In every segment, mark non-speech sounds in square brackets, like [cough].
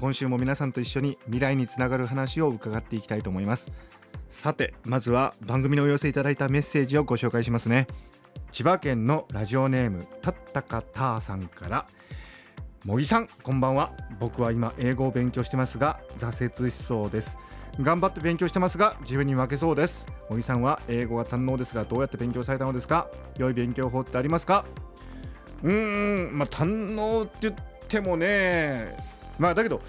今週も皆さんと一緒に未来につながる話を伺っていきたいと思います。さてまずは番組のお寄せいただいたメッセージをご紹介しますね。千葉県のラジオネームたったかたーさんから。茂木さんこんばんは。僕は今英語を勉強してますが挫折しそうです。頑張って勉強してますが自分に負けそうです。茂木さんは英語が堪能ですがどうやって勉強されたのですか？良い勉強法ってありますか？うーんまあ堪能って言ってもねまあだけど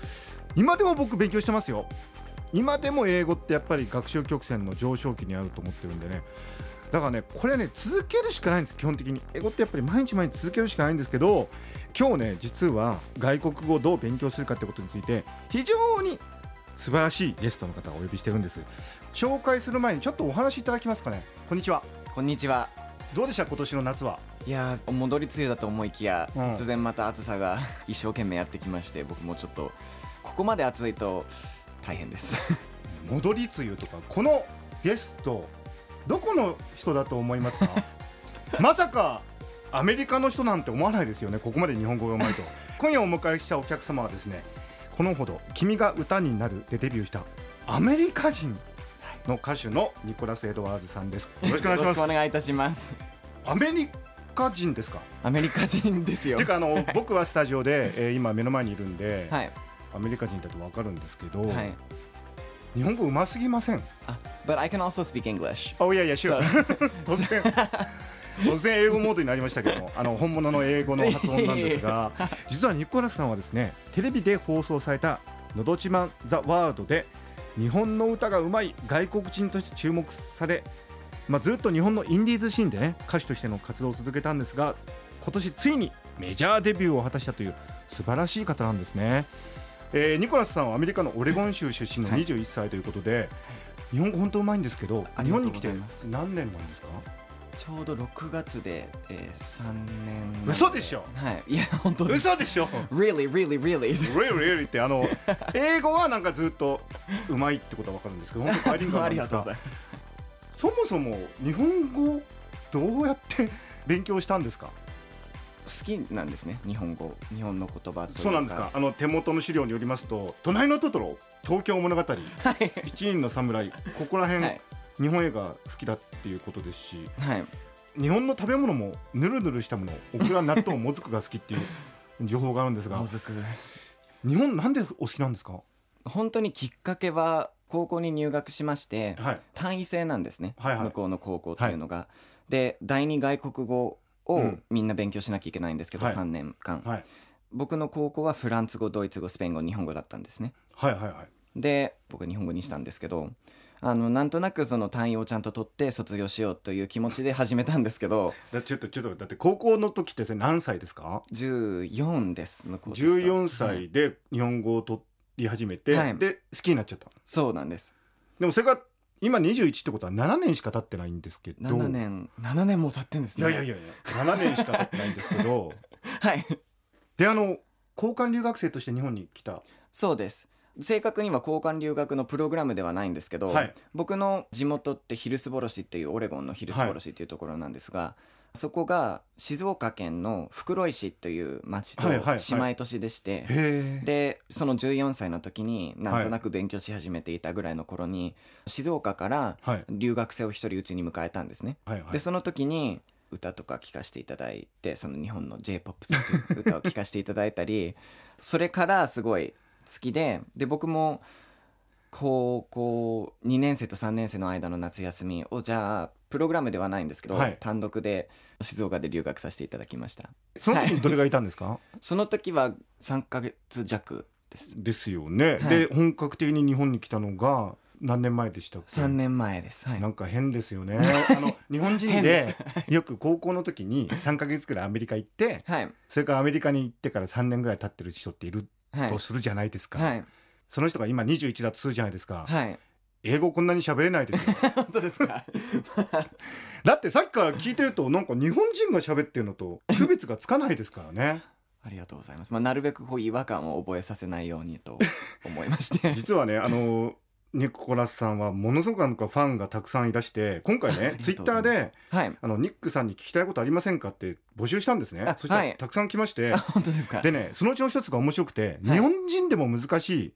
今でも僕勉強してますよ。今でも英語ってやっぱり学習曲線の上昇期にあると思ってるんでね。だからねこれね続けるしかないんです。基本的に。英語ってやっぱり毎日毎日続けるしかないんですけど今日ね実は外国語をどう勉強するかってことについて非常に素晴らしいゲストの方をお呼びしてるんです。紹介する前にちょっとお話しいただきますかね。こんにちは。こんにちは。どうでした今年の夏は？いやー戻り梅雨だと思いきや、うん。突然また暑さが [laughs] 一生懸命やってきまして僕もちょっとここまで暑いと大変です。[laughs] 戻り梅雨とかこのゲストどこの人だと思いますか？[laughs] まさかアメリカの人なんて思わないですよねここまで日本語がうまいと。今夜お迎えしたお客様はですねこのほど「君が歌になる」でデビューしたアメリカ人の歌手のニコラス・エドワーズさんです。よろしくお願いしよろしくおます願いいたします。アメリカ人ですか？アメリカ人ですよ。[laughs] てかあの僕はスタジオで、えー今目の前にいるんで、はい。アメリカ人だと分かるんですけど、はい。日本語うますぎません？あ But I can also speak English. おいやいや、シュそう突然、突然英語モードになりましたけども、[laughs] あの本物の英語の発音なんですが、[laughs] 実はニコラスさんはですね、テレビで放送されたのど自慢ザワールドで日本の歌がうまい外国人として注目され、まあずっと日本のインディーズシーンでね歌手としての活動を続けたんですが、今年ついにメジャーデビューを果たしたという素晴らしい方なんですね。えーニコラスさんはアメリカのオレゴン州出身のはい21歳ということで、日本語本当うまいんですけど、日本に来てございます何年なんですか？ちょうど6月で、えー、3年。嘘でしょ？はい。いや本当です嘘でしょ？Really really really. Really really ってあの英語はなんかずっとうまいってことはわかるんですけど [laughs] 本当バイリンガルなんですありがとうござがいます。そもそも日本語どうやって勉強したんですか？好きなんですね日本語。日本の言葉というか。そうなんですか？あの手元の資料によりますと「隣のトトロ」「東京物語」はい「一人の侍」ここら辺、はい日本映画好きだっていうことですしはい。日本の食べ物もぬるぬるしたものオクラ納豆もずくが好きっていう [laughs] 情報があるんですがもずく。日本なんでお好きなんですか？本当にきっかけは高校に入学しましてはい。単位制なんですね、はいはい。向こうの高校っていうのが。で第二外国語をうん。みんな勉強しなきゃいけないんですけど、はい。3年間、はい。僕の高校はフランス語ドイツ語スペイン語日本語だったんですね。はいはいはい。で僕は日本語にしたんですけどあのなんとなくその単位をちゃんと取って卒業しようという気持ちで始めたんですけど。[laughs] だちょっとちょっとだって高校の時って何歳ですか？14です向こうですと14はい歳で日本語を取り始めて、はい。で好きになっちゃった。そうなんです。でもそれが今21ってことは7年しか経ってないんですけど。7年。7年も経ってんですね。いやいやいやいや7年しか経ってないんですけど。[laughs] はい。であの交換留学生として日本に来た。そうです正確には交換留学のプログラムではないんですけど、はい。僕の地元ってヒルスボロ市っていうオレゴンのヒルスボロ市っていうところなんですが、そこが静岡県の袋井市という町とはいはいはい。姉妹都市でして、へえでその14歳の時になんとなく勉強し始めていたぐらいの頃に、静岡からはい。留学生を一人うちに迎えたんですね。はいはい。でその時に歌とか聴かせていただいてその日本の j p o p という歌を聴かせていただいたりそれからすごい好きでで僕も高校2年生と3年生の間の夏休みをじゃあプログラムではないんですけど、はい。単独で静岡で留学させていただきました。その時にどれがいたんですか、その時は3ヶ月弱です。ですよね、はい。で本格的に日本に来たのが何年前でしたっけ？3年前です。はい。なんか変ですよね。あの日本人 [laughs] 変ででよく高校の時に3ヶ月くらいアメリカ行ってはい。それからアメリカに行ってから3年ぐらい経ってる人っているはいとするじゃないですか、はい。その人が今21だとするじゃないですか、はい。英語こんなに喋れないですよ。[laughs] 本当ですか？[laughs] だってさっきから聞いてるとなんか日本人が喋ってるのと区別がつかないですからね。[laughs] ありがとうございます、まあ、なるべくこう違和感を覚えさせないようにと思いまして。実はねあのニック・コラスさんはものすごくなんかファンがたくさんいらして今回ねあツイッターではい。あのニックさんに聞きたいことありませんかって募集したんですね。あそしたはい。らたくさん来まして、あ本当ですか？でねそのうちの一つが面白くて、はい。日本人でも難しい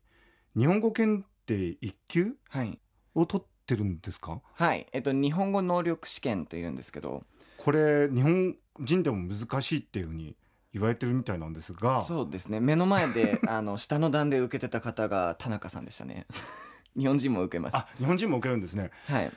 日本語検定1級はい。を取ってるんですか？はい。えっと日本語能力試験というんですけど。これ日本人でも難しいっていうふうに言われてるみたいなんですが。そうですね。目の前であの下の段で受けてた方が田中さんでしたね日本人も受けます。あ日本人も受けるんですね。はい。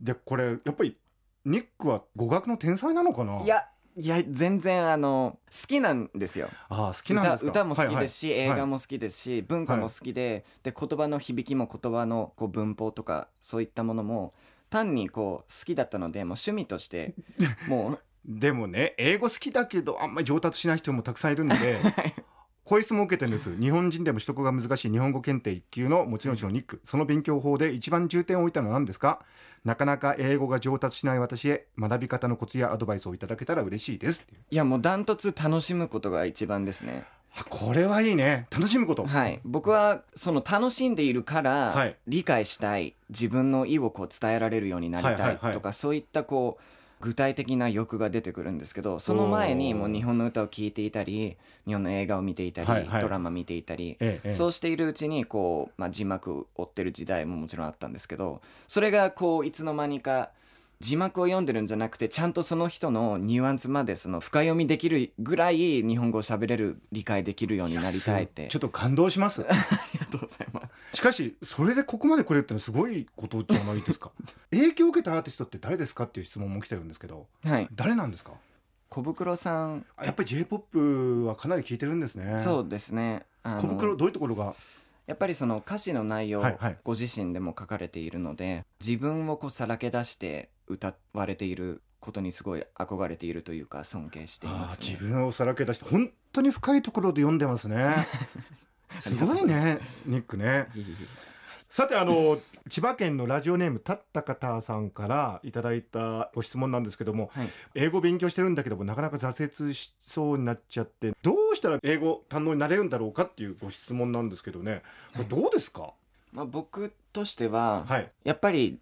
でこれやっぱりニックは語学の天才なのかな？いやいや全然あの好きなんですよ。あ好きなんですか？歌歌も好きですし、はいはい。映画も好きですし、文化も好きで,、で言葉の響きも言葉のこう文法とかそういったものも単にこう好きだったのでもう趣味として [laughs] もうでもね英語好きだけどあんまり上達しない人もたくさんいるんで [laughs] こういう質問を受けてるんです。日本人でも取得が難しい日本語検定1級の持ち主のニック。その勉強法で一番重点を置いたのは何ですか？なかなか英語が上達しない私へ学び方のコツやアドバイスをいただけたら嬉しいです。いやもうダントツ楽しむことが一番ですね。あこれはいいね。楽しむこと。はい。僕はその楽しんでいるから、はい。理解したい。自分の意をこう伝えられるようになりたいとか、はいはいはい。そういったこう具体的な欲が出てくるんですけどその前にもう日本の歌を聴いていたり日本の映画を見ていたり、はいはい。ドラマ見ていたり、ええええ。そうしているうちにこう、まあ、字幕を追ってる時代ももちろんあったんですけどそれがこういつの間にか字幕を読んでるんじゃなくてちゃんとその人のニュアンスまでその深読みできるぐらい日本語を喋れる理解できるようになりたいって。ちょっと感動します。ありがとうございます。しかしそれでここまでくれるってのはすごいことじゃないですか。[laughs] 影響を受けたアーティストって誰ですかっていう質問も来てるんですけどはい、誰なんですか？小袋さん、あやっぱり J-POP はかなり聞いてるんですね。そうですね。小袋どういうところが？やっぱりその歌詞の内容、はいはい。ご自身でも書かれているので、自分をこうさらけ出して歌われていることにすごい憧れているというか尊敬していあます、ね。ー自分をさらけ出して本当に深いところで読んでますね。[laughs] す。ごいねニックね。さてあの千葉県のラジオネームたったかたさんからいただいたご質問なんですけどもえはい、英語勉強してるんだけどもなかなか挫折しそうになっちゃってどうしたら英語堪能になれるんだろうかっていうご質問なんですけどね。これどうですか？まあ、僕としては、はい、やっぱり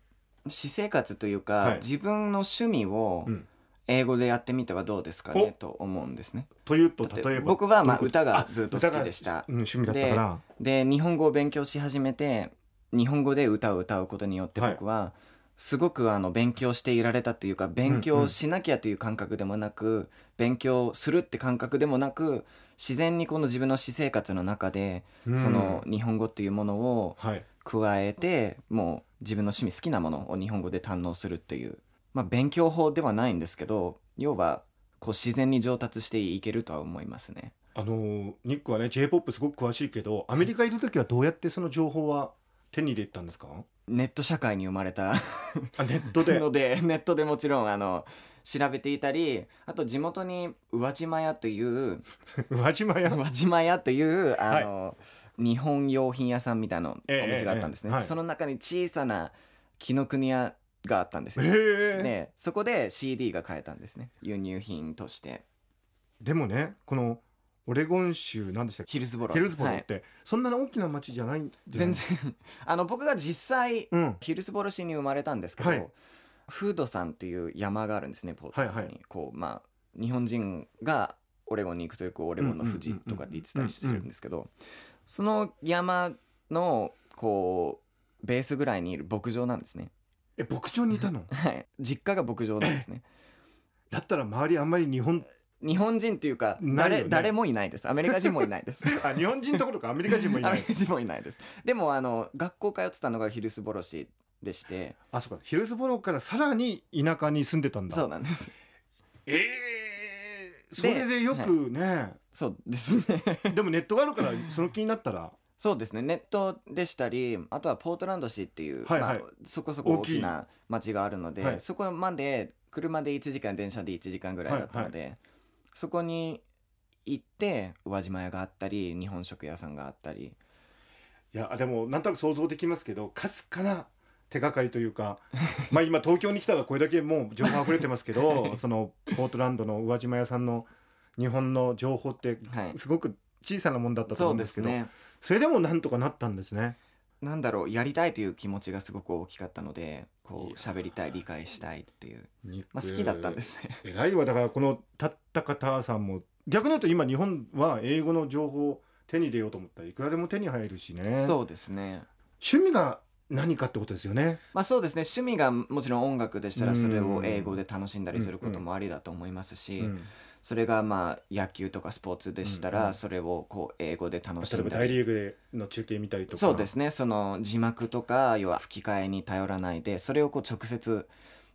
私生活というか、はい。自分の趣味をうん。英語でやってみてはどうですかねと思うんですね。というとだって例えば僕はまあどういうこと？歌がずっと好きでした。うん、趣味だったから。で日本語を勉強し始めて日本語で歌を歌うことによってはい。僕はすごくあの勉強していられたというか勉強しなきゃという感覚でもなく、勉強するって感覚でもなく自然にこの自分の私生活の中で、うん。その日本語っていうものをはい加えてもう自分の趣味好きなものを日本語で堪能するっていう、まあ、勉強法ではないんですけど要はこう自然に上達していけるとは思いますね。あのーニックはね J-POP すごく詳しいけどアメリカいる時はどうやってその情報は手に入れたんですか？ネット社会に生まれたあネットで？[laughs] のでネットでもちろんあの調べていたりあと地元に宇和島屋という [laughs] 宇和島屋？宇和島屋というあの、日本用品屋さんみたいなおええ店があったんですね、ええはい。その中に小さな紀ノ国屋があったんですへよ、え。でそこで CD が買えたんですね。輸入品として。でもねこのオレゴン州なんでしたっけ？ヒルズボロヒルズボロはいって、そんなに大きな町じゃない全然。あの僕が実際うん。ヒルスボロ市に生まれたんですけど、はい。フードさんっていう山があるんですねポートに、はいはい。こうまあ日本人がオレゴンに行くとよくオレゴンの富士とかって言ってたりするんですけどその山のこうベースぐらいにいる牧場なんですね。え牧場にいたの？[laughs] はい。実家が牧場なんですね。[laughs] だったら周りあんまり日本日本人っていうか誰,、誰もいないです。アメリカ人もいないです。[laughs] あ日本人どころかアメリカ人もいない。アメリカ人もいないです。でもあの学校通ってたのがヒルスボロ市でして。あそうか。ヒルズボロからさらに田舎に住んでたんだ。そうなんです。ええそれでよくね、そうですね。でもネットがあるからその気になったら。そうですね。ネットでしたりあとはポートランド市っていう、はいはい。まあ、そこそこ大きな町があるので、はい。そこまで車で1時間電車で1時間ぐらいだったので、そこに行って宇和島屋があったり日本食屋さんがあったり。いいやでもなんとなく想像できますけどかすかな手がかりというか [laughs] まあ今東京に来たらこれだけもう情報溢れてますけど [laughs] そのポートランドの宇和島屋さんの日本の情報ってはい。すごく小さなもんだったと思そううんでけど、ですすね。それでもなんとかなったんですね。なんだろうやりたいという気持ちがすごく大きかったのでこいうや喋りたい理解したいっていう、まあ、好きだったんですね。[laughs] 偉いわ。だからこのたった方さんも逆に言うと今日本は英語の情報を手に入れようと思ったらいくらでも手に入るしね。そうですね。趣味が何かってことですよね。まあそうですね。趣味がもちろん音楽でしたらうんそれを英語で楽しんだりすることもありだと思いますし、うん。それがまあ野球とかスポーツでしたらそれをこう英語で楽し例えばんだり大リーグでの中継見たりとか。そうですね。その字幕とか要は吹き替えに頼らないでそれをこう直接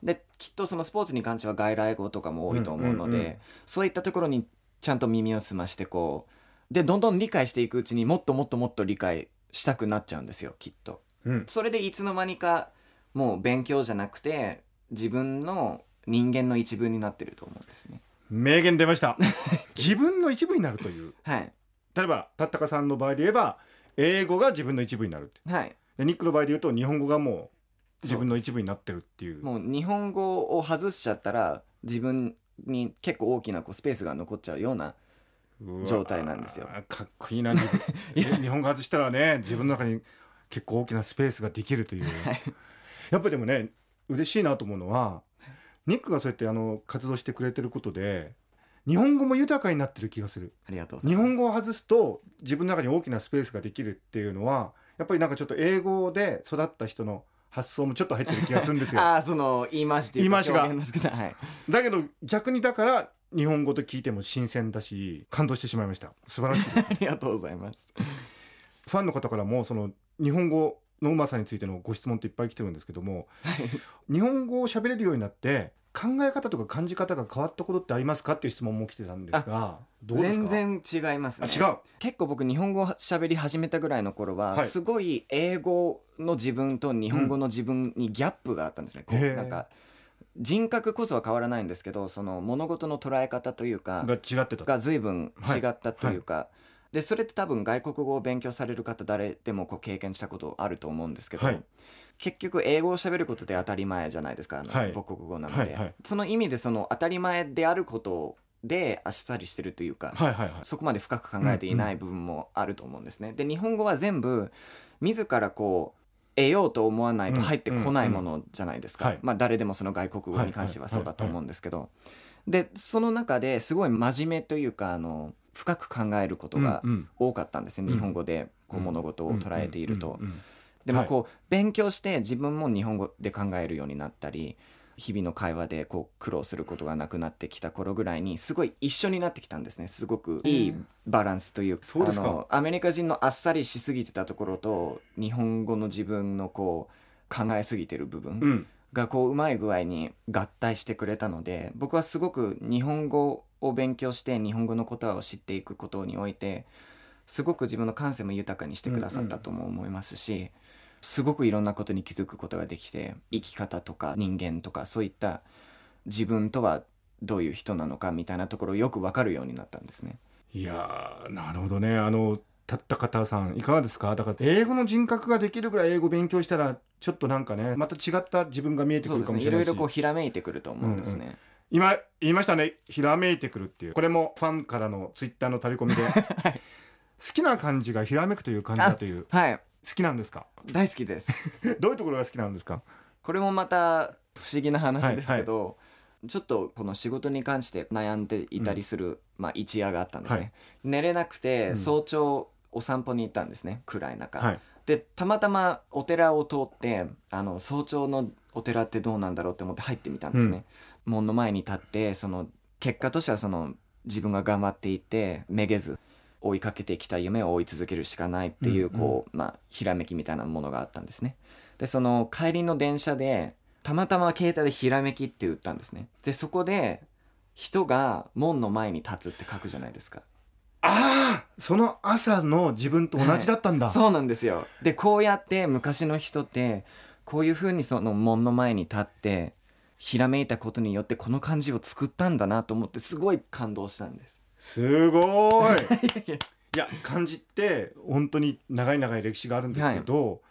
できっとそのスポーツに関しては外来語とかも多いと思うので、そういったところにちゃんと耳を澄ましてこうでどんどん理解していくうちにもっともっともっと理解したくなっちゃうんですよきっと。うん。それでいつの間にかもう勉強じゃなくて自分の人間の一部になってると思うんですね。名言出ました。[laughs] 自分の一部になるという。はい、例えばたったかさんの場合で言えば英語が自分の一部になるって。はい、でニックの場合で言うと日本語がもう自分の一部になってるっていう。もう日本語を外しちゃったら自分に結構大きなこうスペースが残っちゃうようなうわ状態なんですよ。かっこいいな自分。[laughs] 日本語外したらね自分の中に結構大きなスペースができるという。[laughs] やっぱでもね嬉しいなと思うのはニックがそうやってあの活動してくれてることで日本語も豊かになってる気がする。ありがとうございます。日本語を外すと自分の中に大きなスペースができるっていうのはやっぱりなんかちょっと英語で育った人の発想もちょっと入ってる気がするんですよ。[laughs] ああその言い回しっていうか言い回しが表現の仕方。はい。だけど逆にだから日本語と聞いても新鮮だし感動してしまいました。素晴らしい [laughs] ありがとうございます。ファンの方からもその日本語のうまさについてのご質問っていっぱい来てるんですけども日本語を喋れるようになって考え方とか感じ方が変わったことってありますかっていう質問も来てたんですが全然違いますね。あ違う。結構僕日本語を喋り始めたぐらいの頃は、はい。すごい英語の自分と日本語の自分にギャップがあったんですね、こへー。うなんか人格こそは変わらないんですけどその物事の捉え方というかが違ってたが随分違ったというか、でそれって多分外国語を勉強される方誰でもこう経験したことあると思うんですけど、はい。結局英語を喋ることで当たり前じゃないですかあの、はい。母国語なので、はいはい。その意味でその当たり前であることであっさりしてるというか、はいはいはい。そこまで深く考えていない部分もあると思うんですね。で日本語は全部自らこう得ようと思わないと入ってこないものじゃないですか、はい。まあ誰でもその外国語に関してはそうだと思うんですけど、でその中ですごい真面目というかあの深く考えることが多かったんですね、うん。日本語でこううん物事を捉えていると。でもこう、勉強して自分も日本語で考えるようになったり日々の会話でこう苦労することがなくなってきた頃ぐらいにすごい一緒になってきたんですね。すごくいいバランスといううですか？あのアメリカ人のあっさりしすぎてたところと日本語の自分のこう考えすぎてる部分うんがこううまい具合に合体してくれたので僕はすごく日本語を勉強して日本語の言葉を知っていくことにおいてすごく自分の感性も豊かにしてくださったとも思いますし、すごくいろんなことに気づくことができて生き方とか人間とかそういった自分とはどういう人なのかみたいなところをよく分かるようになったんですね。いやーなるほどね。あのたった方さんいかがですか？だから英語の人格ができるぐらい英語勉強したらちょっとなんかねまた違った自分が見えてくるかもしれないし。ろいろこうひらめいてくると思うんですね。今言いましたね。ひらめいてくるっていう。これもファンからのツイッターのタレコミで、[laughs] 好きな感じがひらめくという感じだという。はい。好きなんですか？大好きです。[laughs] どういうところが好きなんですか？これもまた不思議な話ですけど、ちょっとこの仕事に関して悩んでいたりする、まあ、一夜があったんですね、はい。寝れなくてうん。早朝お散歩に行ったんですね。暗い中、はいでたまたまお寺を通ってあの早朝のお寺ってどうなんだろうって思って入ってみたんですね、門の前に立ってその結果としてはその自分が頑張っていてめげず追いかけてきた夢を追い続けるしかないっていう、うんうん。こう、まあ、ひらめきみたいなものがあったんですね。でその帰りの電車でたまたま携帯でひらめきって打ったんですね。でそこで人が門の前に立つって書くじゃないですかああその朝の自分と同じだったんだ、そうなんですよ。でこうやって昔の人ってこういうふうにその門の前に立ってひらめいたことによってこの漢字を作ったんだなと思ってすごい感動したんです。すごーい。[laughs] いや漢字って本当に長い長い歴史があるんですけど、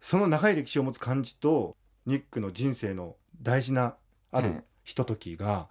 その長い歴史を持つ漢字とニックの人生の大事なあるはい。ひとときが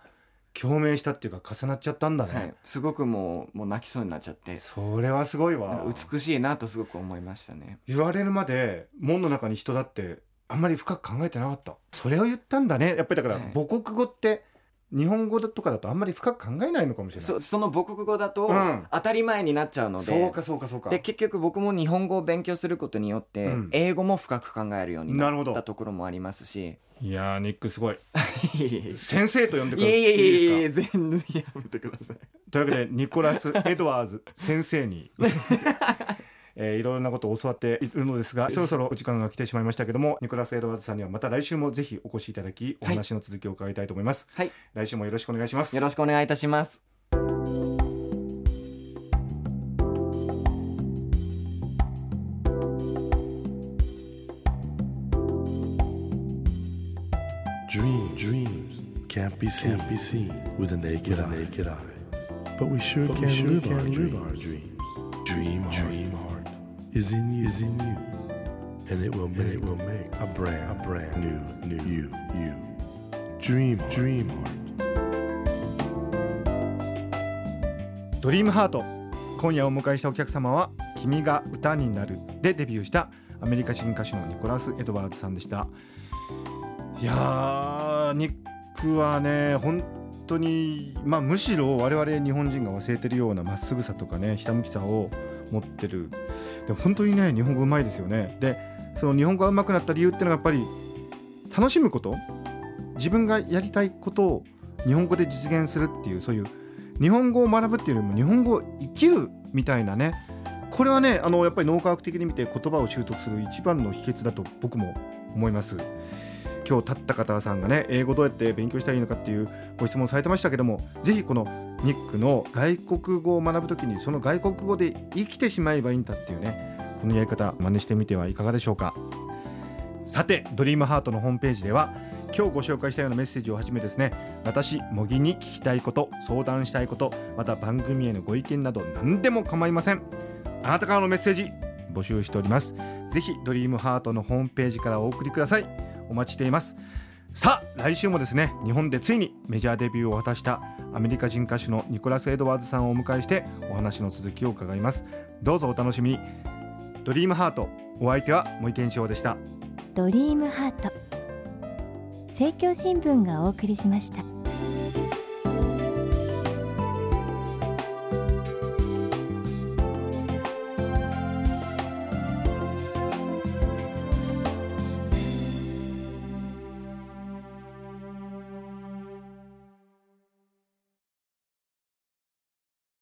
共鳴したっていうか重なっちゃったんだね、はい、すごくもうもう泣きそうになっちゃって。それはすごいわ。美しいなとすごく思いましたね。言われるまで門の中に人だってあんまり深く考えてなかった。それを言ったんだね。やっぱりだからはい。母国語って日本語とかだとあんまり深く考えないのかもしれない。そその母国語だとうん。当たり前になっちゃうので、そうかそうかそうか。で結局僕も日本語を勉強することによって、うん。英語も深く考えるようにななるほど。ったところもありますし。いやーニックすごいいえいえい先生と呼んでくえれい。えいえいえいですか？え全然やめてください。というわけでニコラス・エドワーズ先生に、[laughs] えーいろんなことを教わっているのですがそろそろお時間が来てしまいましたけどもニコラス・エドワーズさんにはまた来週もぜひお越しいただきお話の続きを伺いたいと思います、はい来週もよろしくお願いしますよろしくお願いいたします。Dreams, dreams can't be seen, can't be seen with the naked, eye. naked eye. But we sure But we can, sure live, can our live our dreams. Dream, dream is in you, is in you, and it will make, it will make a brand, a brand new, new you, you. Dream, heart. dream heart. ドリームハート今夜お迎えしたお客様は「君が歌になる」でデビューしたアメリカ人歌手のニコラス・エドワーズさんでしたいやーニックはね本当にまあむしろ我々日本人が忘れてるようなまっすぐさとかねひたむきさを持ってる。で本当にね日本語うまいですよね。でその日本語がうまくなった理由っていうのがやっぱり楽しむこと。自分がやりたいことを日本語で実現するっていうそういう日本語を学ぶっていうよりも日本語を生きるみたいなね。これはねあのやっぱり脳科学的に見て言葉を習得する一番の秘訣だと僕も思います。今日立った方さんがね英語どうやって勉強したらいいのかっていうご質問されてましたけどもぜひこのニックの外国語を学ぶときにその外国語で生きてしまえばいいんだっていうねこのやり方真似してみてはいかがでしょうか。さてドリームハートのホームページでは今日ご紹介したようなメッセージをはじめですね私茂木に聞きたいこと相談したいことまた番組へのご意見など何でも構いません。あなたからのメッセージ募集しております。ぜひドリームハートのホームページからお送りください。お待ちしています。さあ来週もですね日本でついにメジャーデビューを果たしたアメリカ人歌手のニコラス・エドワーズさんをお迎えしてお話の続きを伺います。どうぞお楽しみに。ドリームハート。お相手は森健志郎でした。ドリームハート。政教新聞がお送りしました。